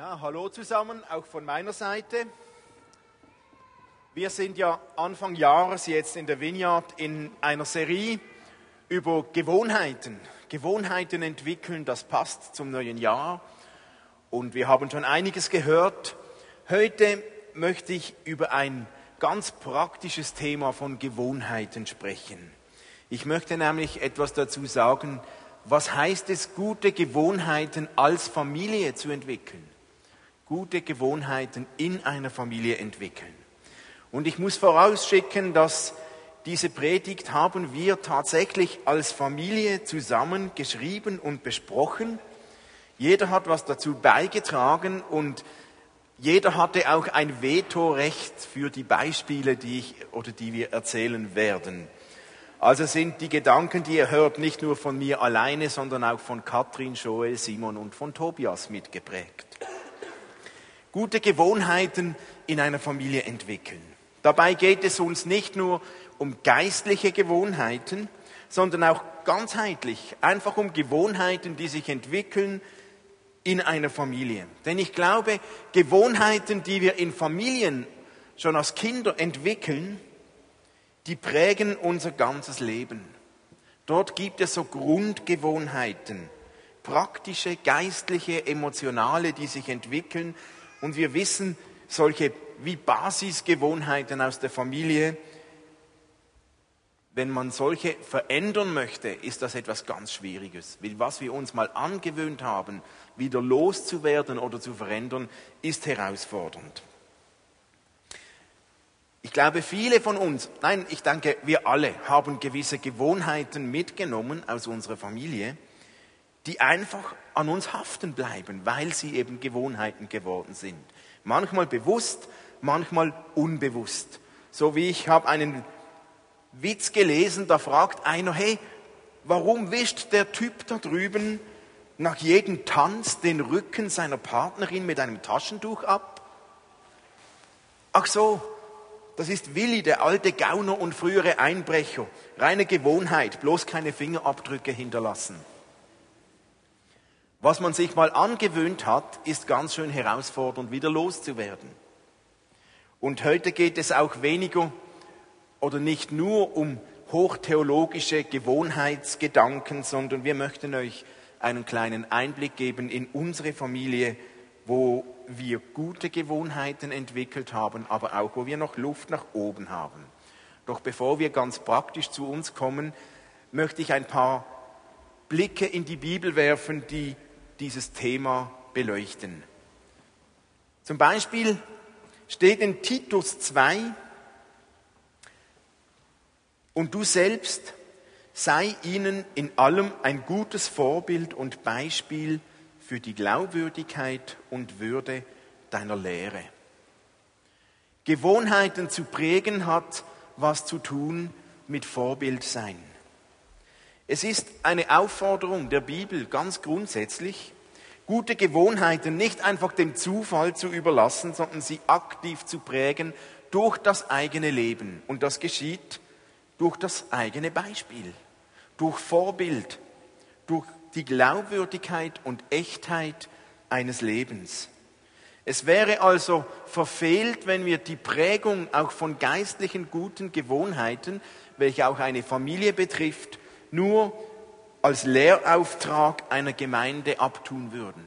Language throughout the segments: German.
Ja, hallo zusammen, auch von meiner Seite. Wir sind ja Anfang Jahres jetzt in der Vineyard in einer Serie über Gewohnheiten. Gewohnheiten entwickeln, das passt zum neuen Jahr. Und wir haben schon einiges gehört. Heute möchte ich über ein ganz praktisches Thema von Gewohnheiten sprechen. Ich möchte nämlich etwas dazu sagen, was heißt es, gute Gewohnheiten als Familie zu entwickeln gute Gewohnheiten in einer Familie entwickeln. Und ich muss vorausschicken, dass diese Predigt haben wir tatsächlich als Familie zusammen geschrieben und besprochen. Jeder hat was dazu beigetragen und jeder hatte auch ein Vetorecht für die Beispiele, die ich oder die wir erzählen werden. Also sind die Gedanken, die ihr hört, nicht nur von mir alleine, sondern auch von Katrin, Joel, Simon und von Tobias mitgeprägt gute Gewohnheiten in einer Familie entwickeln. Dabei geht es uns nicht nur um geistliche Gewohnheiten, sondern auch ganzheitlich, einfach um Gewohnheiten, die sich entwickeln in einer Familie. Denn ich glaube, Gewohnheiten, die wir in Familien schon als Kinder entwickeln, die prägen unser ganzes Leben. Dort gibt es so Grundgewohnheiten, praktische, geistliche, emotionale, die sich entwickeln und wir wissen, solche wie Basisgewohnheiten aus der Familie, wenn man solche verändern möchte, ist das etwas ganz Schwieriges. Was wir uns mal angewöhnt haben, wieder loszuwerden oder zu verändern, ist herausfordernd. Ich glaube, viele von uns, nein, ich denke, wir alle haben gewisse Gewohnheiten mitgenommen aus unserer Familie, die einfach an uns haften bleiben, weil sie eben Gewohnheiten geworden sind. Manchmal bewusst, manchmal unbewusst. So wie ich habe einen Witz gelesen, da fragt einer, hey, warum wischt der Typ da drüben nach jedem Tanz den Rücken seiner Partnerin mit einem Taschentuch ab? Ach so, das ist Willi, der alte Gauner und frühere Einbrecher. Reine Gewohnheit, bloß keine Fingerabdrücke hinterlassen. Was man sich mal angewöhnt hat, ist ganz schön herausfordernd, wieder loszuwerden. Und heute geht es auch weniger oder nicht nur um hochtheologische Gewohnheitsgedanken, sondern wir möchten euch einen kleinen Einblick geben in unsere Familie, wo wir gute Gewohnheiten entwickelt haben, aber auch wo wir noch Luft nach oben haben. Doch bevor wir ganz praktisch zu uns kommen, möchte ich ein paar Blicke in die Bibel werfen, die dieses Thema beleuchten. Zum Beispiel steht in Titus 2, und du selbst sei ihnen in allem ein gutes Vorbild und Beispiel für die Glaubwürdigkeit und Würde deiner Lehre. Gewohnheiten zu prägen hat was zu tun mit Vorbild sein. Es ist eine Aufforderung der Bibel ganz grundsätzlich, gute Gewohnheiten nicht einfach dem Zufall zu überlassen, sondern sie aktiv zu prägen durch das eigene Leben. Und das geschieht durch das eigene Beispiel, durch Vorbild, durch die Glaubwürdigkeit und Echtheit eines Lebens. Es wäre also verfehlt, wenn wir die Prägung auch von geistlichen guten Gewohnheiten, welche auch eine Familie betrifft, nur als Lehrauftrag einer Gemeinde abtun würden.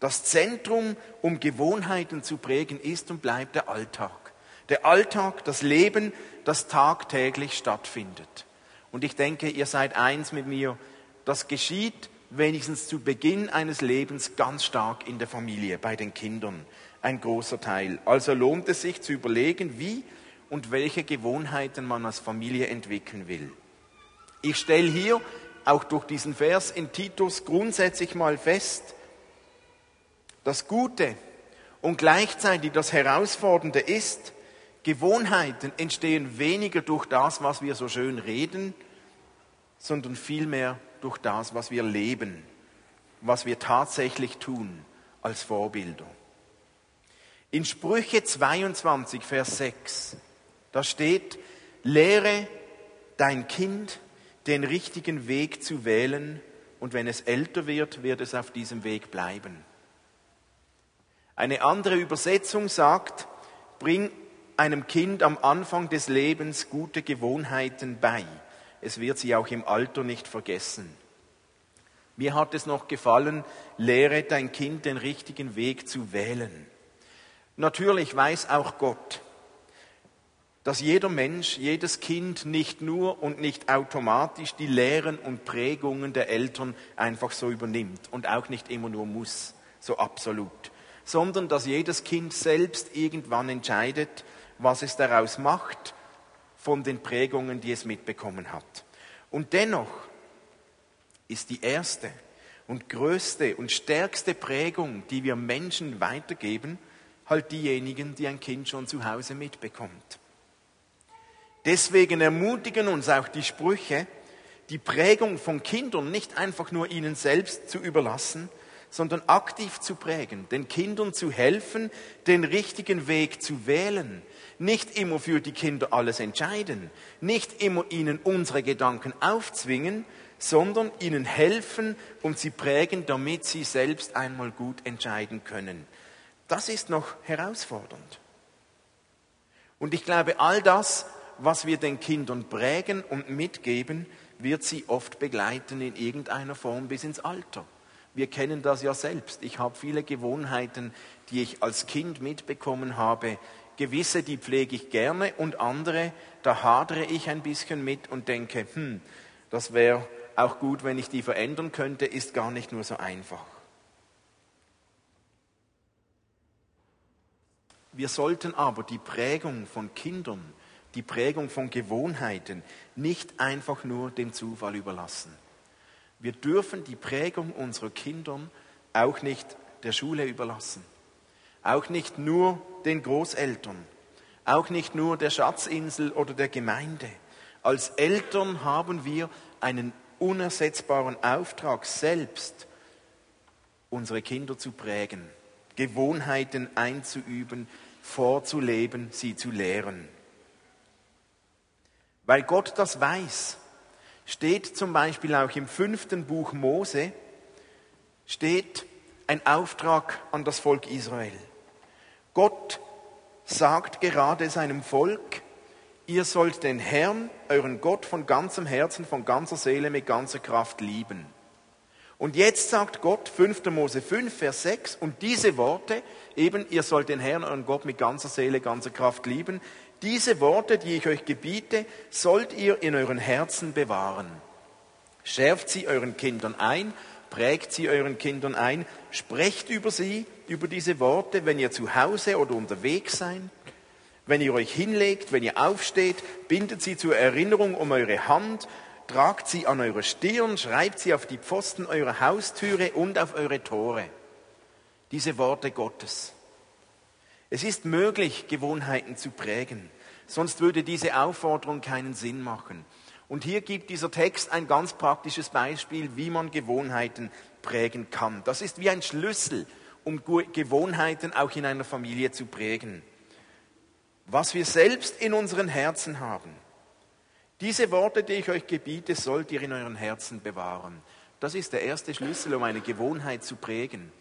Das Zentrum, um Gewohnheiten zu prägen, ist und bleibt der Alltag. Der Alltag, das Leben, das tagtäglich stattfindet. Und ich denke, ihr seid eins mit mir, das geschieht wenigstens zu Beginn eines Lebens ganz stark in der Familie, bei den Kindern, ein großer Teil. Also lohnt es sich zu überlegen, wie und welche Gewohnheiten man als Familie entwickeln will. Ich stelle hier auch durch diesen Vers in Titus grundsätzlich mal fest, das Gute und gleichzeitig das Herausfordernde ist, Gewohnheiten entstehen weniger durch das, was wir so schön reden, sondern vielmehr durch das, was wir leben, was wir tatsächlich tun als Vorbilder. In Sprüche 22, Vers 6, da steht, lehre dein Kind den richtigen Weg zu wählen und wenn es älter wird, wird es auf diesem Weg bleiben. Eine andere Übersetzung sagt, bring einem Kind am Anfang des Lebens gute Gewohnheiten bei. Es wird sie auch im Alter nicht vergessen. Mir hat es noch gefallen, lehre dein Kind den richtigen Weg zu wählen. Natürlich weiß auch Gott, dass jeder Mensch, jedes Kind nicht nur und nicht automatisch die Lehren und Prägungen der Eltern einfach so übernimmt und auch nicht immer nur muss, so absolut, sondern dass jedes Kind selbst irgendwann entscheidet, was es daraus macht von den Prägungen, die es mitbekommen hat. Und dennoch ist die erste und größte und stärkste Prägung, die wir Menschen weitergeben, halt diejenigen, die ein Kind schon zu Hause mitbekommt. Deswegen ermutigen uns auch die Sprüche, die Prägung von Kindern nicht einfach nur ihnen selbst zu überlassen, sondern aktiv zu prägen, den Kindern zu helfen, den richtigen Weg zu wählen, nicht immer für die Kinder alles entscheiden, nicht immer ihnen unsere Gedanken aufzwingen, sondern ihnen helfen und sie prägen, damit sie selbst einmal gut entscheiden können. Das ist noch herausfordernd. Und ich glaube, all das, was wir den Kindern prägen und mitgeben, wird sie oft begleiten in irgendeiner Form bis ins Alter. Wir kennen das ja selbst. Ich habe viele Gewohnheiten, die ich als Kind mitbekommen habe. Gewisse, die pflege ich gerne und andere, da hadere ich ein bisschen mit und denke, hm, das wäre auch gut, wenn ich die verändern könnte, ist gar nicht nur so einfach. Wir sollten aber die Prägung von Kindern, die Prägung von Gewohnheiten nicht einfach nur dem Zufall überlassen. Wir dürfen die Prägung unserer Kinder auch nicht der Schule überlassen, auch nicht nur den Großeltern, auch nicht nur der Schatzinsel oder der Gemeinde. Als Eltern haben wir einen unersetzbaren Auftrag, selbst unsere Kinder zu prägen, Gewohnheiten einzuüben, vorzuleben, sie zu lehren. Weil Gott das weiß, steht zum Beispiel auch im fünften Buch Mose, steht ein Auftrag an das Volk Israel. Gott sagt gerade seinem Volk, ihr sollt den Herrn, euren Gott, von ganzem Herzen, von ganzer Seele, mit ganzer Kraft lieben. Und jetzt sagt Gott, 5. Mose 5, Vers 6, und diese Worte, eben, ihr sollt den Herrn, euren Gott, mit ganzer Seele, ganzer Kraft lieben, diese Worte, die ich euch gebiete, sollt ihr in euren Herzen bewahren. Schärft sie euren Kindern ein, prägt sie euren Kindern ein, sprecht über sie, über diese Worte, wenn ihr zu Hause oder unterwegs seid, wenn ihr euch hinlegt, wenn ihr aufsteht, bindet sie zur Erinnerung um eure Hand, tragt sie an eure Stirn, schreibt sie auf die Pfosten eurer Haustüre und auf eure Tore. Diese Worte Gottes. Es ist möglich, Gewohnheiten zu prägen, sonst würde diese Aufforderung keinen Sinn machen. Und hier gibt dieser Text ein ganz praktisches Beispiel, wie man Gewohnheiten prägen kann. Das ist wie ein Schlüssel, um Gewohnheiten auch in einer Familie zu prägen. Was wir selbst in unseren Herzen haben, diese Worte, die ich euch gebiete, sollt ihr in euren Herzen bewahren. Das ist der erste Schlüssel, um eine Gewohnheit zu prägen.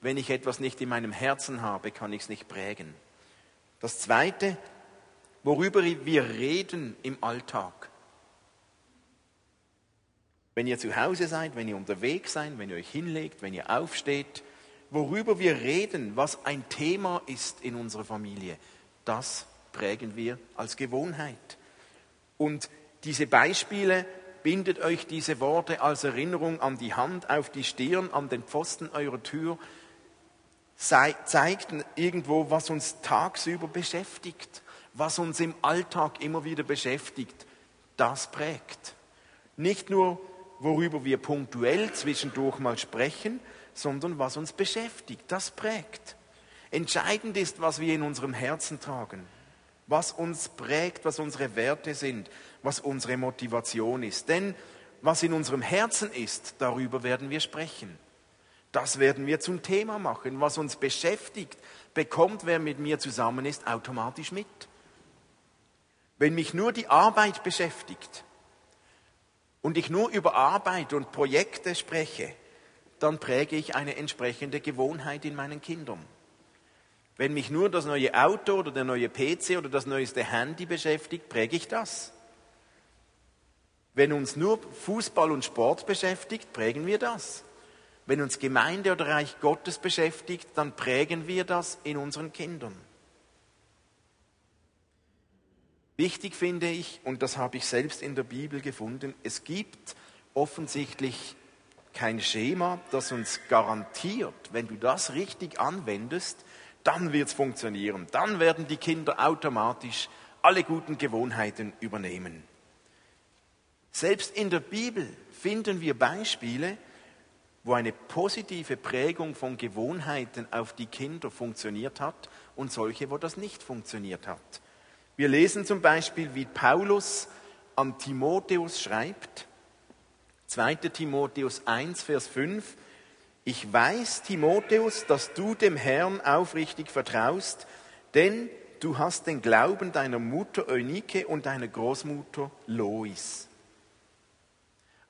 Wenn ich etwas nicht in meinem Herzen habe, kann ich es nicht prägen. Das Zweite, worüber wir reden im Alltag. Wenn ihr zu Hause seid, wenn ihr unterwegs seid, wenn ihr euch hinlegt, wenn ihr aufsteht, worüber wir reden, was ein Thema ist in unserer Familie, das prägen wir als Gewohnheit. Und diese Beispiele bindet euch diese Worte als Erinnerung an die Hand, auf die Stirn, an den Pfosten eurer Tür, zeigt irgendwo, was uns tagsüber beschäftigt, was uns im Alltag immer wieder beschäftigt. Das prägt. Nicht nur, worüber wir punktuell zwischendurch mal sprechen, sondern was uns beschäftigt. Das prägt. Entscheidend ist, was wir in unserem Herzen tragen, was uns prägt, was unsere Werte sind, was unsere Motivation ist. Denn was in unserem Herzen ist, darüber werden wir sprechen. Das werden wir zum Thema machen. Was uns beschäftigt, bekommt, wer mit mir zusammen ist, automatisch mit. Wenn mich nur die Arbeit beschäftigt und ich nur über Arbeit und Projekte spreche, dann präge ich eine entsprechende Gewohnheit in meinen Kindern. Wenn mich nur das neue Auto oder der neue PC oder das neueste Handy beschäftigt, präge ich das. Wenn uns nur Fußball und Sport beschäftigt, prägen wir das. Wenn uns Gemeinde oder Reich Gottes beschäftigt, dann prägen wir das in unseren Kindern. Wichtig finde ich, und das habe ich selbst in der Bibel gefunden, es gibt offensichtlich kein Schema, das uns garantiert, wenn du das richtig anwendest, dann wird es funktionieren. Dann werden die Kinder automatisch alle guten Gewohnheiten übernehmen. Selbst in der Bibel finden wir Beispiele, wo eine positive Prägung von Gewohnheiten auf die Kinder funktioniert hat und solche, wo das nicht funktioniert hat. Wir lesen zum Beispiel, wie Paulus an Timotheus schreibt, 2. Timotheus 1, Vers 5, ich weiß, Timotheus, dass du dem Herrn aufrichtig vertraust, denn du hast den Glauben deiner Mutter Eunike und deiner Großmutter Lois.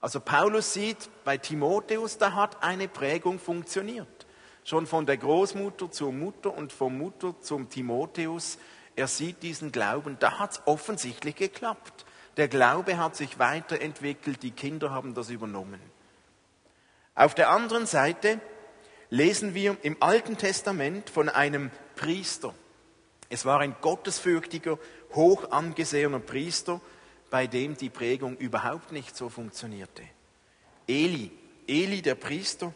Also Paulus sieht bei Timotheus, da hat eine Prägung funktioniert. Schon von der Großmutter zur Mutter und von Mutter zum Timotheus. Er sieht diesen Glauben, da hat es offensichtlich geklappt. Der Glaube hat sich weiterentwickelt, die Kinder haben das übernommen. Auf der anderen Seite lesen wir im Alten Testament von einem Priester. Es war ein gottesfürchtiger, hoch angesehener Priester, bei dem die Prägung überhaupt nicht so funktionierte. Eli, Eli der Priester,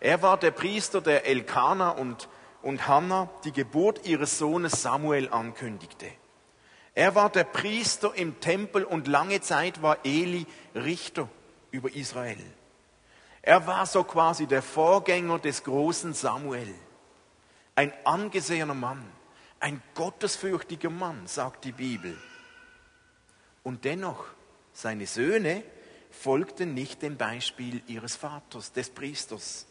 er war der Priester, der Elkanah und, und Hannah die Geburt ihres Sohnes Samuel ankündigte. Er war der Priester im Tempel und lange Zeit war Eli Richter über Israel. Er war so quasi der Vorgänger des großen Samuel. Ein angesehener Mann, ein gottesfürchtiger Mann, sagt die Bibel. Und dennoch, seine Söhne folgten nicht dem Beispiel ihres Vaters, des Priesters.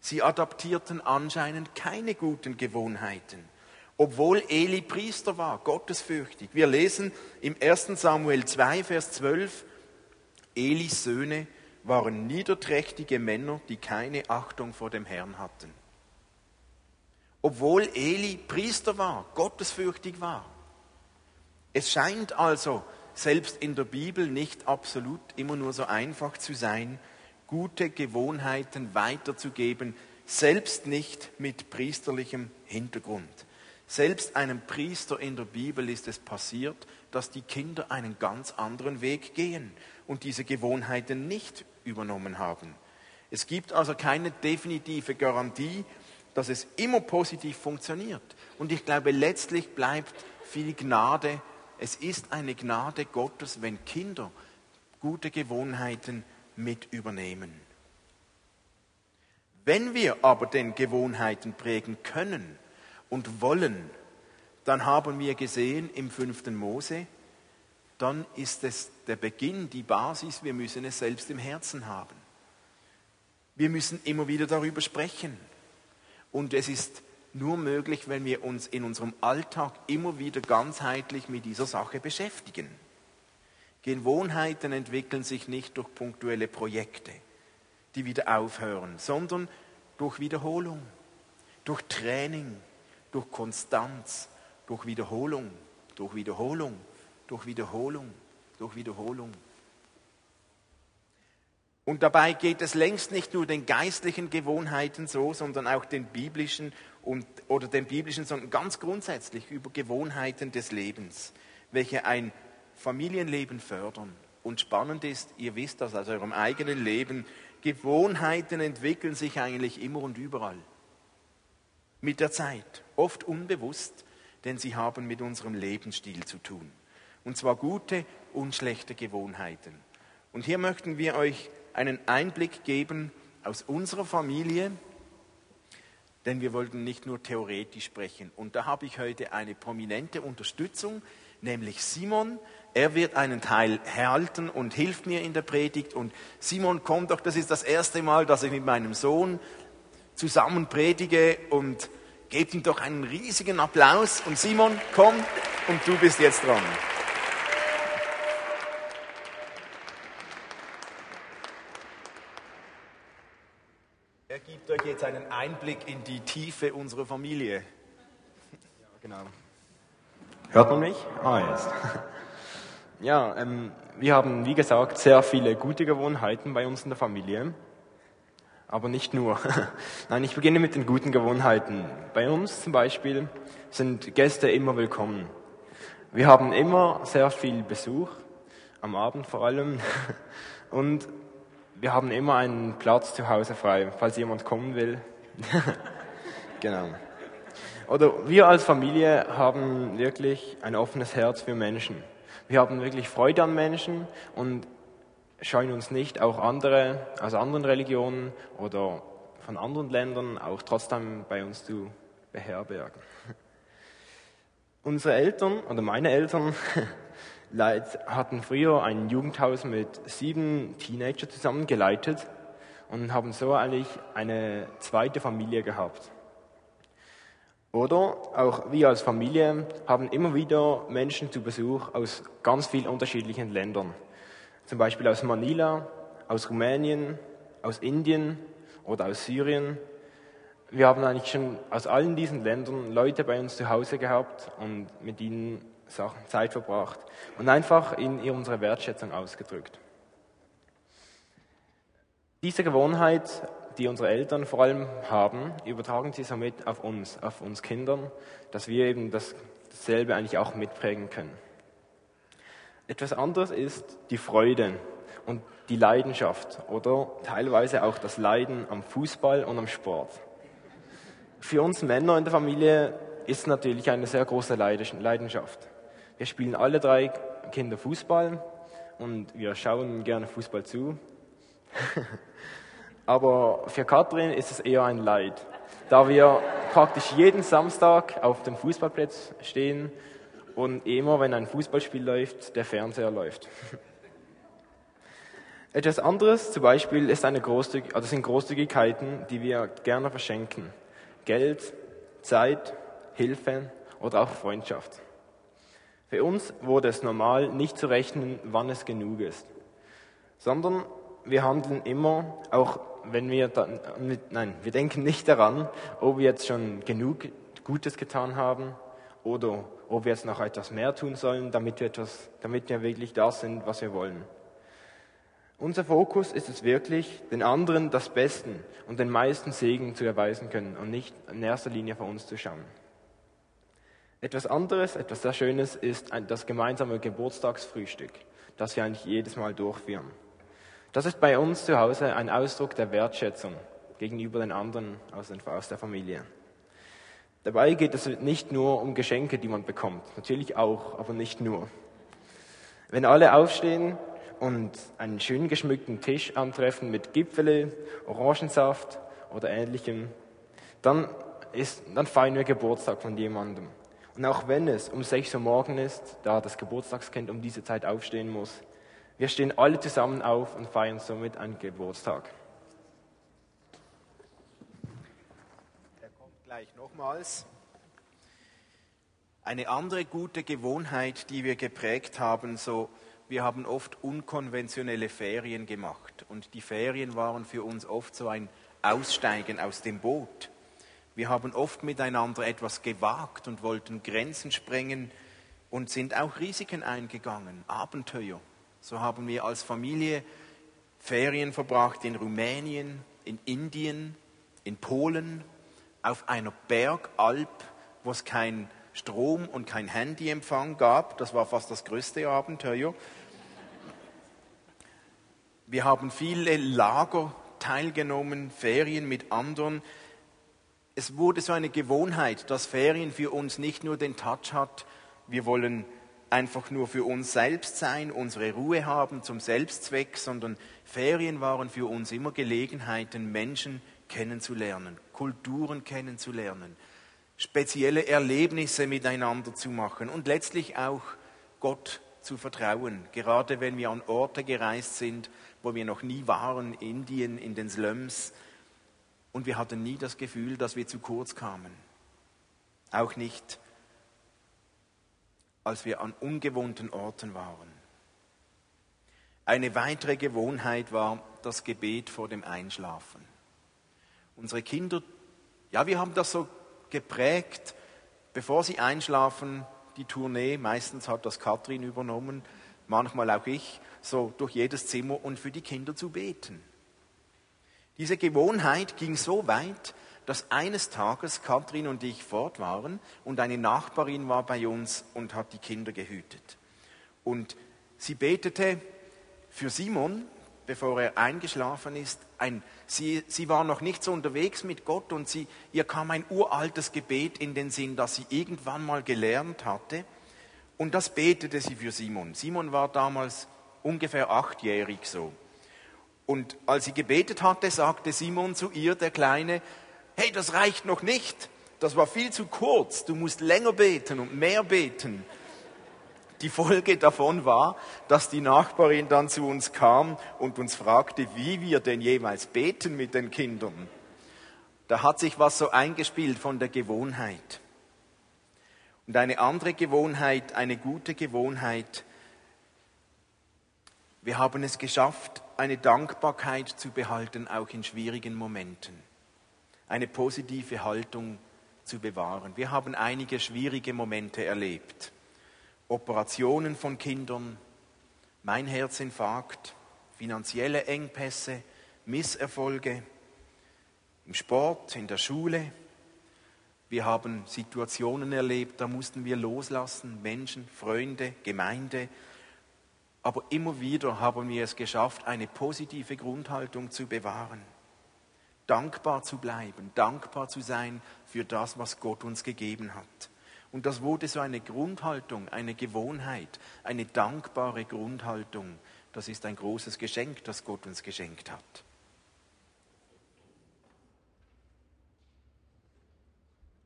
Sie adaptierten anscheinend keine guten Gewohnheiten obwohl Eli Priester war, gottesfürchtig. Wir lesen im 1 Samuel 2, Vers 12, Elis Söhne waren niederträchtige Männer, die keine Achtung vor dem Herrn hatten. Obwohl Eli Priester war, gottesfürchtig war. Es scheint also selbst in der Bibel nicht absolut immer nur so einfach zu sein, gute Gewohnheiten weiterzugeben, selbst nicht mit priesterlichem Hintergrund. Selbst einem Priester in der Bibel ist es passiert, dass die Kinder einen ganz anderen Weg gehen und diese Gewohnheiten nicht übernommen haben. Es gibt also keine definitive Garantie, dass es immer positiv funktioniert. Und ich glaube, letztlich bleibt viel Gnade. Es ist eine Gnade Gottes, wenn Kinder gute Gewohnheiten mit übernehmen. Wenn wir aber den Gewohnheiten prägen können, und wollen, dann haben wir gesehen im fünften Mose, dann ist es der Beginn, die Basis, wir müssen es selbst im Herzen haben. Wir müssen immer wieder darüber sprechen. Und es ist nur möglich, wenn wir uns in unserem Alltag immer wieder ganzheitlich mit dieser Sache beschäftigen. Gewohnheiten entwickeln sich nicht durch punktuelle Projekte, die wieder aufhören, sondern durch Wiederholung, durch Training, durch Konstanz, durch Wiederholung, durch Wiederholung, durch Wiederholung, durch Wiederholung. Und dabei geht es längst nicht nur den geistlichen Gewohnheiten so, sondern auch den biblischen und, oder den biblischen, sondern ganz grundsätzlich über Gewohnheiten des Lebens, welche ein Familienleben fördern. Und spannend ist, ihr wisst das aus eurem eigenen Leben, Gewohnheiten entwickeln sich eigentlich immer und überall mit der Zeit, oft unbewusst, denn sie haben mit unserem Lebensstil zu tun. Und zwar gute und schlechte Gewohnheiten. Und hier möchten wir euch einen Einblick geben aus unserer Familie, denn wir wollten nicht nur theoretisch sprechen. Und da habe ich heute eine prominente Unterstützung, nämlich Simon. Er wird einen Teil halten und hilft mir in der Predigt. Und Simon kommt doch, das ist das erste Mal, dass ich mit meinem Sohn zusammen predige und gebt ihm doch einen riesigen Applaus. Und Simon, komm und du bist jetzt dran. Er gibt euch jetzt einen Einblick in die Tiefe unserer Familie. Ja, genau. Hört man mich? Ah, jetzt. Ja, ähm, wir haben, wie gesagt, sehr viele gute Gewohnheiten bei uns in der Familie. Aber nicht nur. Nein, ich beginne mit den guten Gewohnheiten. Bei uns zum Beispiel sind Gäste immer willkommen. Wir haben immer sehr viel Besuch, am Abend vor allem. Und wir haben immer einen Platz zu Hause frei, falls jemand kommen will. genau. Oder wir als Familie haben wirklich ein offenes Herz für Menschen. Wir haben wirklich Freude an Menschen und scheuen uns nicht, auch andere aus anderen Religionen oder von anderen Ländern auch trotzdem bei uns zu beherbergen. Unsere Eltern oder meine Eltern hatten früher ein Jugendhaus mit sieben Teenager zusammengeleitet und haben so eigentlich eine zweite Familie gehabt. Oder auch wir als Familie haben immer wieder Menschen zu Besuch aus ganz vielen unterschiedlichen Ländern. Zum Beispiel aus Manila, aus Rumänien, aus Indien oder aus Syrien. Wir haben eigentlich schon aus allen diesen Ländern Leute bei uns zu Hause gehabt und mit ihnen Sachen, Zeit verbracht und einfach in unsere Wertschätzung ausgedrückt. Diese Gewohnheit, die unsere Eltern vor allem haben, übertragen sie somit auf uns, auf uns Kindern, dass wir eben das, dasselbe eigentlich auch mitprägen können. Etwas anderes ist die Freude und die Leidenschaft oder teilweise auch das Leiden am Fußball und am Sport. Für uns Männer in der Familie ist natürlich eine sehr große Leidenschaft. Wir spielen alle drei Kinder Fußball und wir schauen gerne Fußball zu. Aber für Katrin ist es eher ein Leid, da wir praktisch jeden Samstag auf dem Fußballplatz stehen und immer, wenn ein Fußballspiel läuft, der Fernseher läuft. Etwas anderes zum Beispiel ist eine Großzüg also sind Großzügigkeiten, die wir gerne verschenken. Geld, Zeit, Hilfe oder auch Freundschaft. Für uns wurde es normal, nicht zu rechnen, wann es genug ist, sondern wir handeln immer, auch wenn wir dann, nein, wir denken nicht daran, ob wir jetzt schon genug Gutes getan haben oder ob wir jetzt noch etwas mehr tun sollen, damit wir, etwas, damit wir wirklich das sind, was wir wollen. Unser Fokus ist es wirklich, den anderen das Besten und den meisten Segen zu erweisen können und nicht in erster Linie für uns zu schauen. Etwas anderes, etwas sehr Schönes ist das gemeinsame Geburtstagsfrühstück, das wir eigentlich jedes Mal durchführen. Das ist bei uns zu Hause ein Ausdruck der Wertschätzung gegenüber den anderen aus der Familie. Dabei geht es nicht nur um Geschenke, die man bekommt, natürlich auch, aber nicht nur. Wenn alle aufstehen und einen schön geschmückten Tisch antreffen mit Gipfele, Orangensaft oder ähnlichem, dann, ist, dann feiern wir Geburtstag von jemandem. Und auch wenn es um 6 Uhr morgen ist, da das Geburtstagskind um diese Zeit aufstehen muss, wir stehen alle zusammen auf und feiern somit einen Geburtstag. Er kommt gleich nochmals. Eine andere gute Gewohnheit, die wir geprägt haben, so wir haben oft unkonventionelle Ferien gemacht und die Ferien waren für uns oft so ein Aussteigen aus dem Boot. Wir haben oft miteinander etwas gewagt und wollten Grenzen sprengen und sind auch Risiken eingegangen, Abenteuer. So haben wir als Familie Ferien verbracht in Rumänien, in Indien, in Polen, auf einer Bergalp, wo es kein Strom und kein Handyempfang gab. Das war fast das größte Abenteuer. Wir haben viele Lager teilgenommen, Ferien mit anderen es wurde so eine Gewohnheit, dass Ferien für uns nicht nur den Touch hat, wir wollen einfach nur für uns selbst sein, unsere Ruhe haben zum Selbstzweck, sondern Ferien waren für uns immer Gelegenheiten, Menschen kennenzulernen, Kulturen kennenzulernen, spezielle Erlebnisse miteinander zu machen und letztlich auch Gott zu vertrauen. Gerade wenn wir an Orte gereist sind, wo wir noch nie waren, Indien, in den Slums, und wir hatten nie das Gefühl, dass wir zu kurz kamen. Auch nicht, als wir an ungewohnten Orten waren. Eine weitere Gewohnheit war das Gebet vor dem Einschlafen. Unsere Kinder, ja, wir haben das so geprägt, bevor sie einschlafen, die Tournee, meistens hat das Katrin übernommen, manchmal auch ich, so durch jedes Zimmer und für die Kinder zu beten. Diese Gewohnheit ging so weit, dass eines Tages Katrin und ich fort waren und eine Nachbarin war bei uns und hat die Kinder gehütet. Und sie betete für Simon, bevor er eingeschlafen ist. Ein, sie, sie war noch nicht so unterwegs mit Gott und sie, ihr kam ein uraltes Gebet in den Sinn, das sie irgendwann mal gelernt hatte. Und das betete sie für Simon. Simon war damals ungefähr achtjährig so. Und als sie gebetet hatte, sagte Simon zu ihr, der Kleine, hey, das reicht noch nicht. Das war viel zu kurz. Du musst länger beten und mehr beten. Die Folge davon war, dass die Nachbarin dann zu uns kam und uns fragte, wie wir denn jemals beten mit den Kindern. Da hat sich was so eingespielt von der Gewohnheit. Und eine andere Gewohnheit, eine gute Gewohnheit, wir haben es geschafft, eine Dankbarkeit zu behalten, auch in schwierigen Momenten. Eine positive Haltung zu bewahren. Wir haben einige schwierige Momente erlebt. Operationen von Kindern, mein Herzinfarkt, finanzielle Engpässe, Misserfolge im Sport, in der Schule. Wir haben Situationen erlebt, da mussten wir loslassen, Menschen, Freunde, Gemeinde. Aber immer wieder haben wir es geschafft, eine positive Grundhaltung zu bewahren. Dankbar zu bleiben, dankbar zu sein für das, was Gott uns gegeben hat. Und das wurde so eine Grundhaltung, eine Gewohnheit, eine dankbare Grundhaltung. Das ist ein großes Geschenk, das Gott uns geschenkt hat.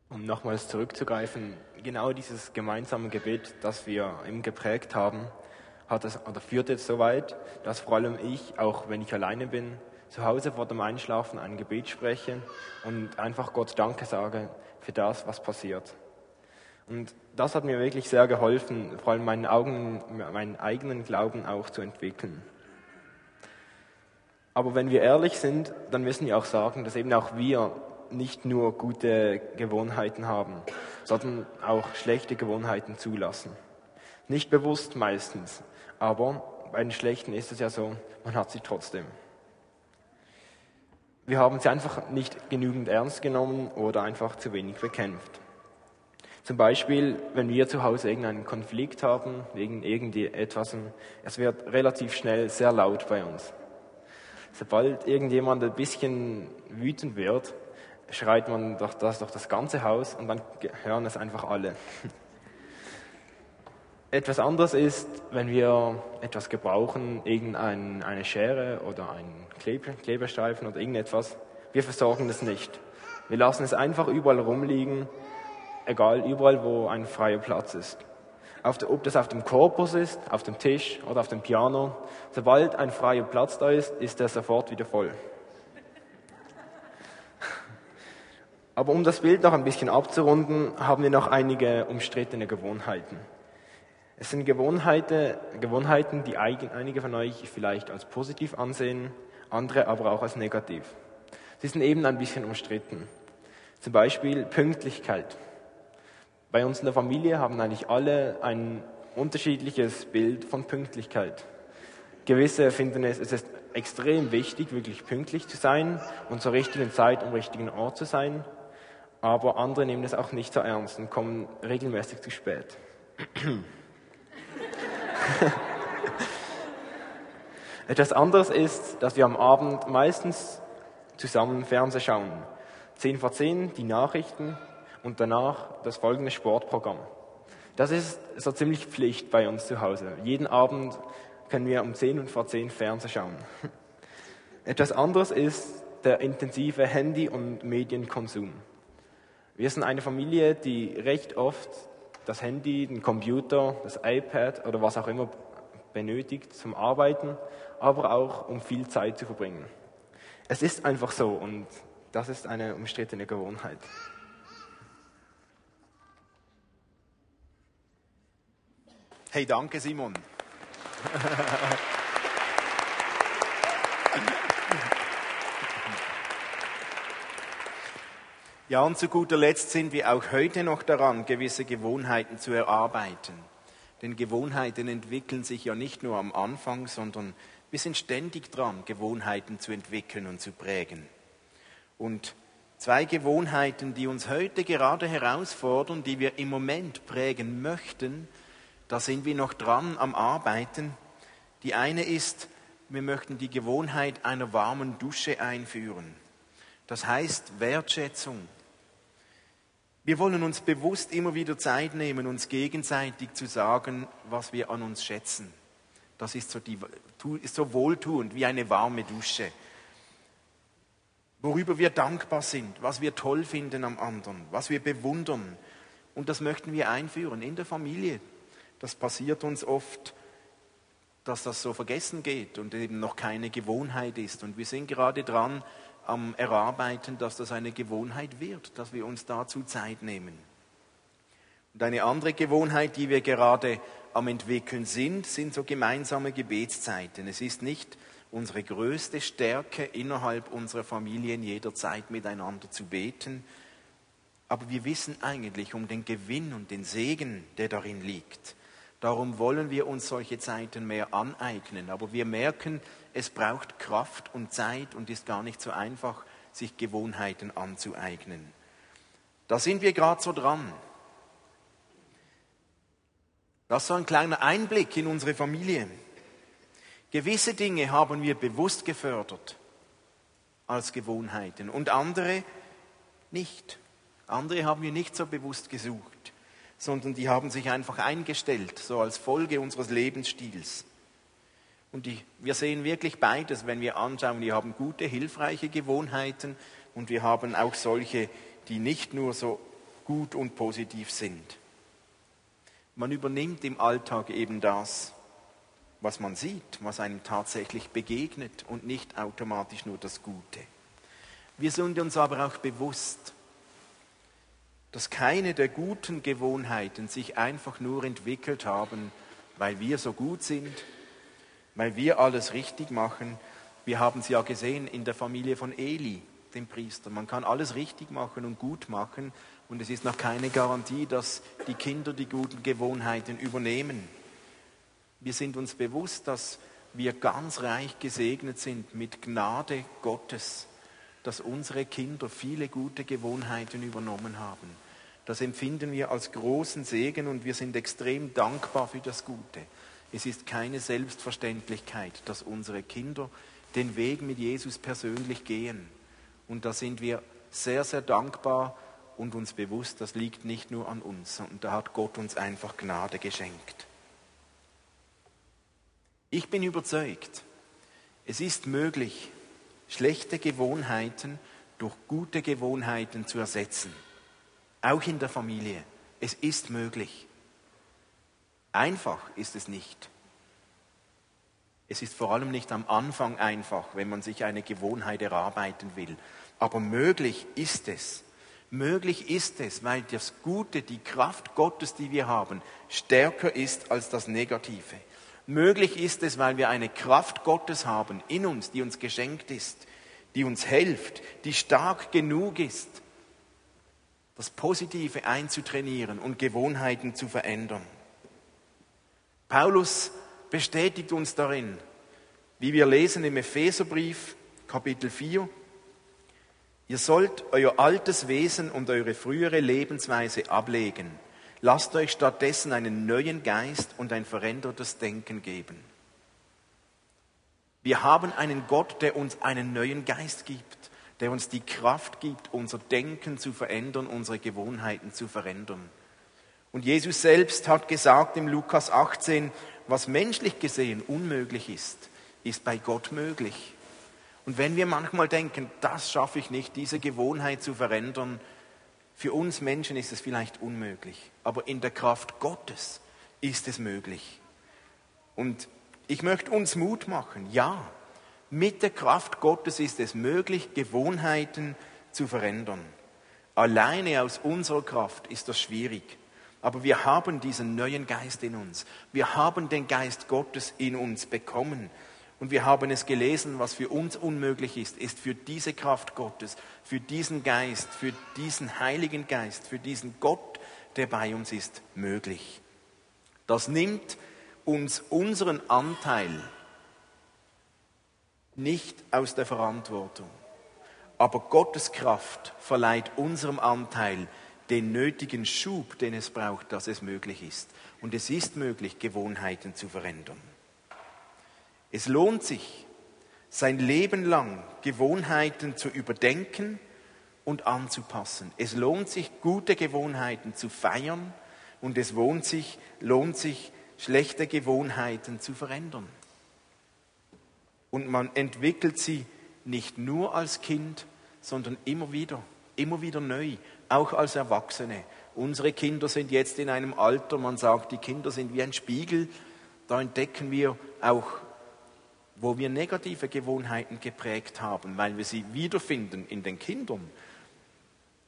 Um nochmals zurückzugreifen, genau dieses gemeinsame Gebet, das wir ihm geprägt haben, hat es, oder führt jetzt so weit, dass vor allem ich, auch wenn ich alleine bin, zu Hause vor dem Einschlafen ein Gebet spreche und einfach Gott Danke sage für das, was passiert. Und das hat mir wirklich sehr geholfen, vor allem meinen, Augen, meinen eigenen Glauben auch zu entwickeln. Aber wenn wir ehrlich sind, dann müssen wir auch sagen, dass eben auch wir nicht nur gute Gewohnheiten haben, sondern auch schlechte Gewohnheiten zulassen. Nicht bewusst meistens, aber bei den schlechten ist es ja so, man hat sie trotzdem. Wir haben sie einfach nicht genügend ernst genommen oder einfach zu wenig bekämpft. Zum Beispiel, wenn wir zu Hause irgendeinen Konflikt haben, wegen irgendetwas, es wird relativ schnell sehr laut bei uns. Sobald irgendjemand ein bisschen wütend wird, schreit man doch das durch das ganze Haus und dann hören es einfach alle. Etwas anderes ist, wenn wir etwas gebrauchen, irgendeine Schere oder einen Klebestreifen oder irgendetwas, wir versorgen es nicht. Wir lassen es einfach überall rumliegen egal, überall, wo ein freier Platz ist. Der, ob das auf dem Korpus ist, auf dem Tisch oder auf dem Piano, sobald ein freier Platz da ist, ist er sofort wieder voll. Aber um das Bild noch ein bisschen abzurunden, haben wir noch einige umstrittene Gewohnheiten. Es sind Gewohnheiten, Gewohnheiten, die einige von euch vielleicht als positiv ansehen, andere aber auch als negativ. Sie sind eben ein bisschen umstritten. Zum Beispiel Pünktlichkeit. Bei uns in der Familie haben eigentlich alle ein unterschiedliches Bild von Pünktlichkeit. Gewisse finden es, es ist extrem wichtig, wirklich pünktlich zu sein und zur richtigen Zeit am richtigen Ort zu sein. Aber andere nehmen es auch nicht so ernst und kommen regelmäßig zu spät. Etwas anderes ist, dass wir am Abend meistens zusammen Fernseh schauen. Zehn vor zehn die Nachrichten, und danach das folgende Sportprogramm. Das ist so ziemlich Pflicht bei uns zu Hause. Jeden Abend können wir um 10 und vor 10 Fernsehen schauen. Etwas anderes ist der intensive Handy- und Medienkonsum. Wir sind eine Familie, die recht oft das Handy, den Computer, das iPad oder was auch immer benötigt zum Arbeiten, aber auch um viel Zeit zu verbringen. Es ist einfach so und das ist eine umstrittene Gewohnheit. Hey, danke Simon. Ja, und zu guter Letzt sind wir auch heute noch daran, gewisse Gewohnheiten zu erarbeiten. Denn Gewohnheiten entwickeln sich ja nicht nur am Anfang, sondern wir sind ständig dran, Gewohnheiten zu entwickeln und zu prägen. Und zwei Gewohnheiten, die uns heute gerade herausfordern, die wir im Moment prägen möchten, da sind wir noch dran am Arbeiten. Die eine ist, wir möchten die Gewohnheit einer warmen Dusche einführen. Das heißt Wertschätzung. Wir wollen uns bewusst immer wieder Zeit nehmen, uns gegenseitig zu sagen, was wir an uns schätzen. Das ist so, die, ist so wohltuend wie eine warme Dusche. Worüber wir dankbar sind, was wir toll finden am anderen, was wir bewundern. Und das möchten wir einführen in der Familie. Das passiert uns oft, dass das so vergessen geht und eben noch keine Gewohnheit ist. Und wir sind gerade dran, am Erarbeiten, dass das eine Gewohnheit wird, dass wir uns dazu Zeit nehmen. Und eine andere Gewohnheit, die wir gerade am entwickeln sind, sind so gemeinsame Gebetszeiten. Es ist nicht unsere größte Stärke innerhalb unserer Familien jederzeit miteinander zu beten, aber wir wissen eigentlich um den Gewinn und den Segen, der darin liegt. Darum wollen wir uns solche Zeiten mehr aneignen. Aber wir merken, es braucht Kraft und Zeit und ist gar nicht so einfach, sich Gewohnheiten anzueignen. Da sind wir gerade so dran. Das ist so ein kleiner Einblick in unsere Familie. Gewisse Dinge haben wir bewusst gefördert als Gewohnheiten und andere nicht. Andere haben wir nicht so bewusst gesucht sondern die haben sich einfach eingestellt, so als Folge unseres Lebensstils. Und die, wir sehen wirklich beides, wenn wir anschauen, wir haben gute, hilfreiche Gewohnheiten und wir haben auch solche, die nicht nur so gut und positiv sind. Man übernimmt im Alltag eben das, was man sieht, was einem tatsächlich begegnet und nicht automatisch nur das Gute. Wir sind uns aber auch bewusst, dass keine der guten Gewohnheiten sich einfach nur entwickelt haben, weil wir so gut sind, weil wir alles richtig machen. Wir haben es ja gesehen in der Familie von Eli, dem Priester. Man kann alles richtig machen und gut machen und es ist noch keine Garantie, dass die Kinder die guten Gewohnheiten übernehmen. Wir sind uns bewusst, dass wir ganz reich gesegnet sind mit Gnade Gottes, dass unsere Kinder viele gute Gewohnheiten übernommen haben. Das empfinden wir als großen Segen und wir sind extrem dankbar für das Gute. Es ist keine Selbstverständlichkeit, dass unsere Kinder den Weg mit Jesus persönlich gehen. Und da sind wir sehr, sehr dankbar und uns bewusst, das liegt nicht nur an uns, sondern da hat Gott uns einfach Gnade geschenkt. Ich bin überzeugt, es ist möglich, schlechte Gewohnheiten durch gute Gewohnheiten zu ersetzen. Auch in der Familie. Es ist möglich. Einfach ist es nicht. Es ist vor allem nicht am Anfang einfach, wenn man sich eine Gewohnheit erarbeiten will. Aber möglich ist es. Möglich ist es, weil das Gute, die Kraft Gottes, die wir haben, stärker ist als das Negative. Möglich ist es, weil wir eine Kraft Gottes haben in uns, die uns geschenkt ist, die uns hilft, die stark genug ist, das Positive einzutrainieren und Gewohnheiten zu verändern. Paulus bestätigt uns darin, wie wir lesen im Epheserbrief Kapitel 4, Ihr sollt euer altes Wesen und eure frühere Lebensweise ablegen. Lasst euch stattdessen einen neuen Geist und ein verändertes Denken geben. Wir haben einen Gott, der uns einen neuen Geist gibt der uns die Kraft gibt, unser Denken zu verändern, unsere Gewohnheiten zu verändern. Und Jesus selbst hat gesagt im Lukas 18, was menschlich gesehen unmöglich ist, ist bei Gott möglich. Und wenn wir manchmal denken, das schaffe ich nicht, diese Gewohnheit zu verändern, für uns Menschen ist es vielleicht unmöglich, aber in der Kraft Gottes ist es möglich. Und ich möchte uns Mut machen, ja, mit der Kraft Gottes ist es möglich, Gewohnheiten zu verändern. Alleine aus unserer Kraft ist das schwierig. Aber wir haben diesen neuen Geist in uns. Wir haben den Geist Gottes in uns bekommen. Und wir haben es gelesen, was für uns unmöglich ist, ist für diese Kraft Gottes, für diesen Geist, für diesen Heiligen Geist, für diesen Gott, der bei uns ist, möglich. Das nimmt uns unseren Anteil nicht aus der Verantwortung. Aber Gottes Kraft verleiht unserem Anteil den nötigen Schub, den es braucht, dass es möglich ist. Und es ist möglich, Gewohnheiten zu verändern. Es lohnt sich, sein Leben lang Gewohnheiten zu überdenken und anzupassen. Es lohnt sich, gute Gewohnheiten zu feiern und es lohnt sich, lohnt sich schlechte Gewohnheiten zu verändern. Und man entwickelt sie nicht nur als Kind, sondern immer wieder, immer wieder neu, auch als Erwachsene. Unsere Kinder sind jetzt in einem Alter, man sagt, die Kinder sind wie ein Spiegel. Da entdecken wir auch, wo wir negative Gewohnheiten geprägt haben, weil wir sie wiederfinden in den Kindern.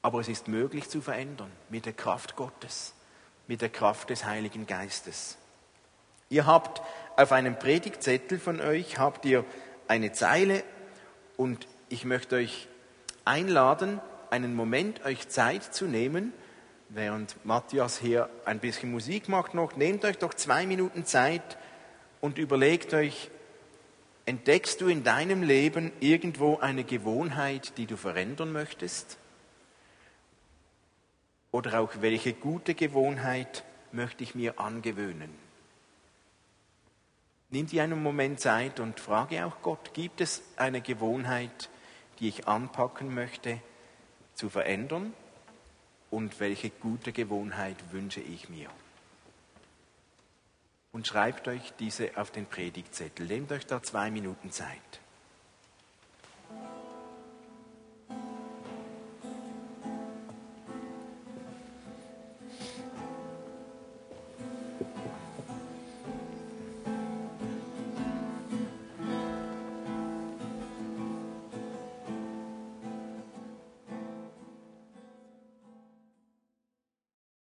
Aber es ist möglich zu verändern mit der Kraft Gottes, mit der Kraft des Heiligen Geistes. Ihr habt auf einem Predigtzettel von euch habt ihr eine Zeile und ich möchte euch einladen, einen Moment euch Zeit zu nehmen, während Matthias hier ein bisschen Musik macht noch, nehmt euch doch zwei Minuten Zeit und überlegt euch, entdeckst du in deinem Leben irgendwo eine Gewohnheit, die du verändern möchtest? Oder auch welche gute Gewohnheit möchte ich mir angewöhnen? Nimm dir einen Moment Zeit und frage auch Gott, gibt es eine Gewohnheit, die ich anpacken möchte, zu verändern? Und welche gute Gewohnheit wünsche ich mir? Und schreibt euch diese auf den Predigtzettel. Nehmt euch da zwei Minuten Zeit.